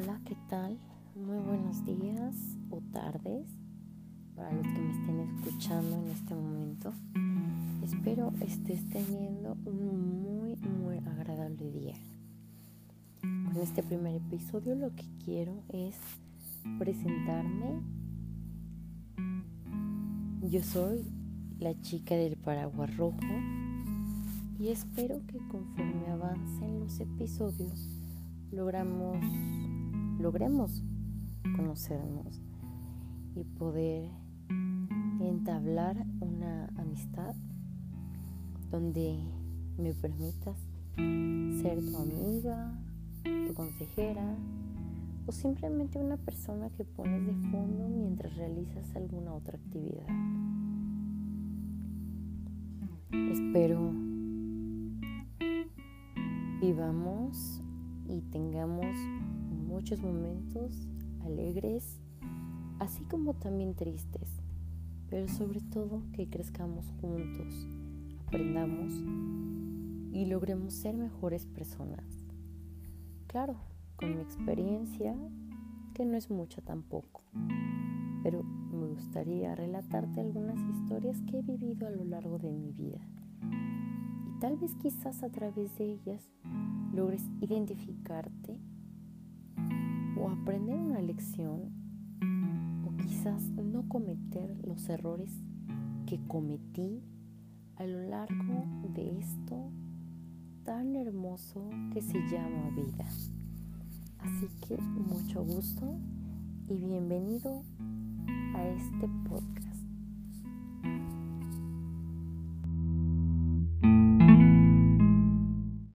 Hola, ¿qué tal? Muy buenos días o tardes para los que me estén escuchando en este momento. Espero estés teniendo un muy, muy agradable día. Con este primer episodio lo que quiero es presentarme. Yo soy la chica del paraguas rojo y espero que conforme avancen los episodios logramos logremos conocernos y poder entablar una amistad donde me permitas ser tu amiga, tu consejera o simplemente una persona que pones de fondo mientras realizas alguna otra actividad. Espero vivamos y tengamos muchos momentos alegres, así como también tristes, pero sobre todo que crezcamos juntos, aprendamos y logremos ser mejores personas. Claro, con mi experiencia, que no es mucha tampoco, pero me gustaría relatarte algunas historias que he vivido a lo largo de mi vida. Y tal vez quizás a través de ellas logres identificarte o aprender una lección o quizás no cometer los errores que cometí a lo largo de esto tan hermoso que se llama vida. Así que mucho gusto y bienvenido a este podcast.